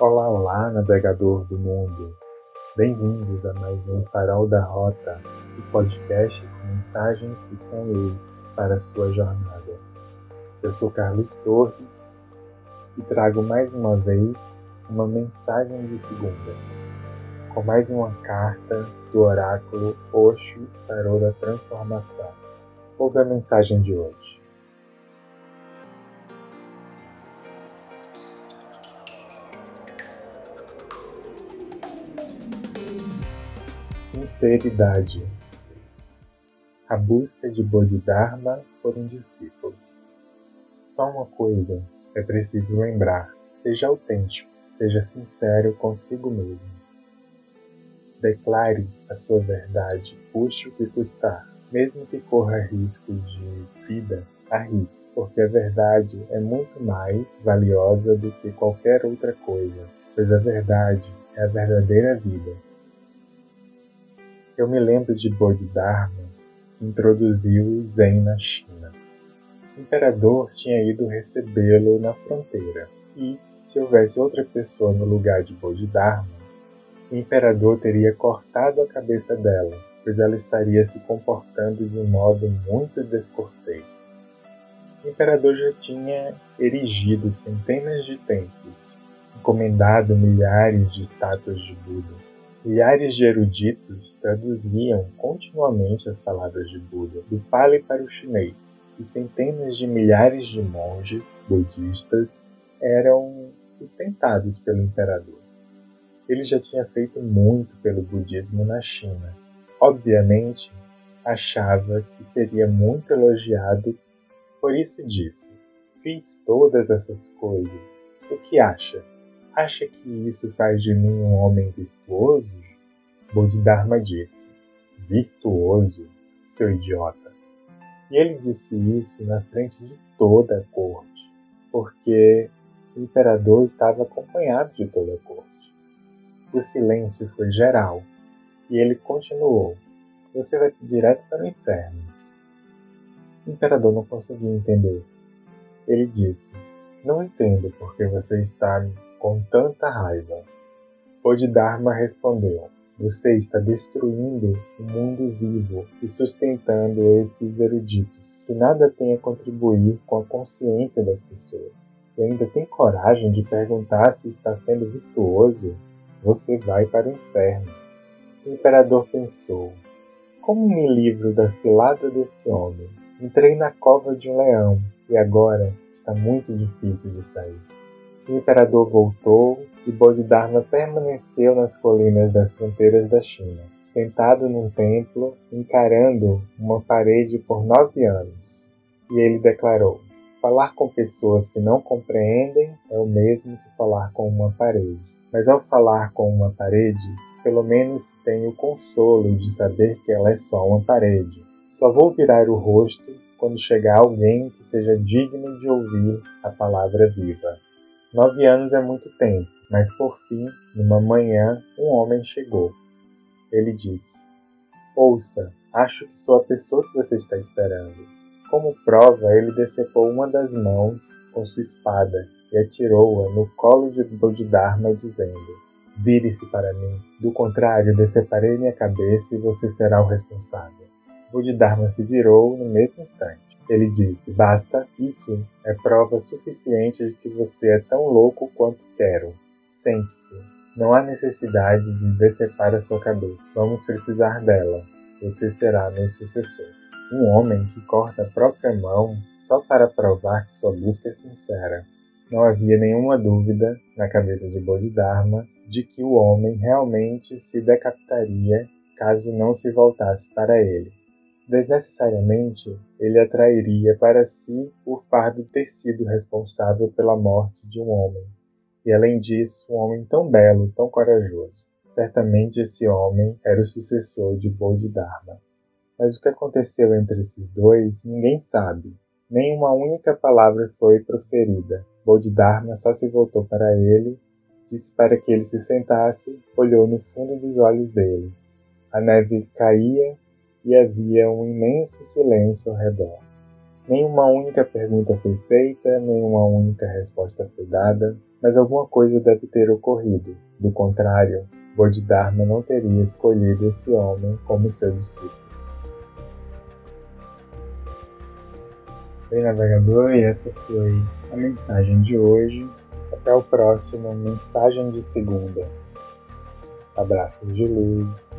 Olá, olá, navegador do mundo. Bem-vindos a mais um Farol da Rota, o podcast com mensagens que são luz para a sua jornada. Eu sou Carlos Torres e trago mais uma vez uma mensagem de segunda, com mais uma carta do oráculo Osho Tarô da Transformação. Ouve a mensagem de hoje. Sinceridade. A busca de Bodhidharma por um discípulo. Só uma coisa é preciso lembrar: seja autêntico, seja sincero consigo mesmo. Declare a sua verdade, custe o que custar, mesmo que corra risco de vida, arrisque, porque a verdade é muito mais valiosa do que qualquer outra coisa, pois a verdade é a verdadeira vida. Eu me lembro de Bodhidharma, que introduziu o Zen na China. O imperador tinha ido recebê-lo na fronteira, e, se houvesse outra pessoa no lugar de Bodhidharma, o imperador teria cortado a cabeça dela, pois ela estaria se comportando de um modo muito descortês. O imperador já tinha erigido centenas de templos, encomendado milhares de estátuas de Buda, Milhares de eruditos traduziam continuamente as palavras de Buda do Pali para o chinês, e centenas de milhares de monges budistas eram sustentados pelo imperador. Ele já tinha feito muito pelo budismo na China. Obviamente, achava que seria muito elogiado, por isso disse: Fiz todas essas coisas. O que acha? Acha que isso faz de mim um homem virtuoso? Bodhidharma disse: Virtuoso, seu idiota. E ele disse isso na frente de toda a corte, porque o imperador estava acompanhado de toda a corte. O silêncio foi geral e ele continuou: Você vai direto para o inferno. O imperador não conseguia entender. Ele disse: Não entendo porque você está com tanta raiva. Bodhidharma respondeu: Você está destruindo o mundo vivo e sustentando esses eruditos, que nada têm a contribuir com a consciência das pessoas. E ainda tem coragem de perguntar se está sendo virtuoso? Você vai para o inferno. O imperador pensou: Como me livro da cilada desse homem? Entrei na cova de um leão e agora está muito difícil de sair. O imperador voltou e Bodhidharma permaneceu nas colinas das fronteiras da China, sentado num templo, encarando uma parede por nove anos. E ele declarou: Falar com pessoas que não compreendem é o mesmo que falar com uma parede. Mas ao falar com uma parede, pelo menos tenho o consolo de saber que ela é só uma parede. Só vou virar o rosto quando chegar alguém que seja digno de ouvir a palavra viva. Nove anos é muito tempo, mas por fim, numa manhã, um homem chegou. Ele disse: Ouça, acho que sou a pessoa que você está esperando. Como prova, ele decepou uma das mãos com sua espada e atirou-a no colo de Bodhidharma, dizendo: Vire-se para mim, do contrário, deceparei minha cabeça e você será o responsável. Bodhidharma se virou no mesmo instante. Ele disse: Basta, isso é prova suficiente de que você é tão louco quanto quero. Sente-se. Não há necessidade de decepar a sua cabeça. Vamos precisar dela. Você será meu sucessor. Um homem que corta a própria mão só para provar que sua busca é sincera. Não havia nenhuma dúvida na cabeça de Bodhidharma de que o homem realmente se decapitaria caso não se voltasse para ele desnecessariamente ele atrairia para si o fardo de ter sido responsável pela morte de um homem. E além disso, um homem tão belo, tão corajoso. Certamente esse homem era o sucessor de Bodhidharma. Mas o que aconteceu entre esses dois, ninguém sabe. Nem uma única palavra foi proferida. Bodhidharma só se voltou para ele, disse para que ele se sentasse, olhou no fundo dos olhos dele. A neve caía e havia um imenso silêncio ao redor. Nenhuma única pergunta foi feita, nenhuma única resposta foi dada, mas alguma coisa deve ter ocorrido. Do contrário, Bodhidharma não teria escolhido esse homem como seu discípulo. Oi, navegador, e essa foi a mensagem de hoje. Até o próximo Mensagem de Segunda. Abraços de luz.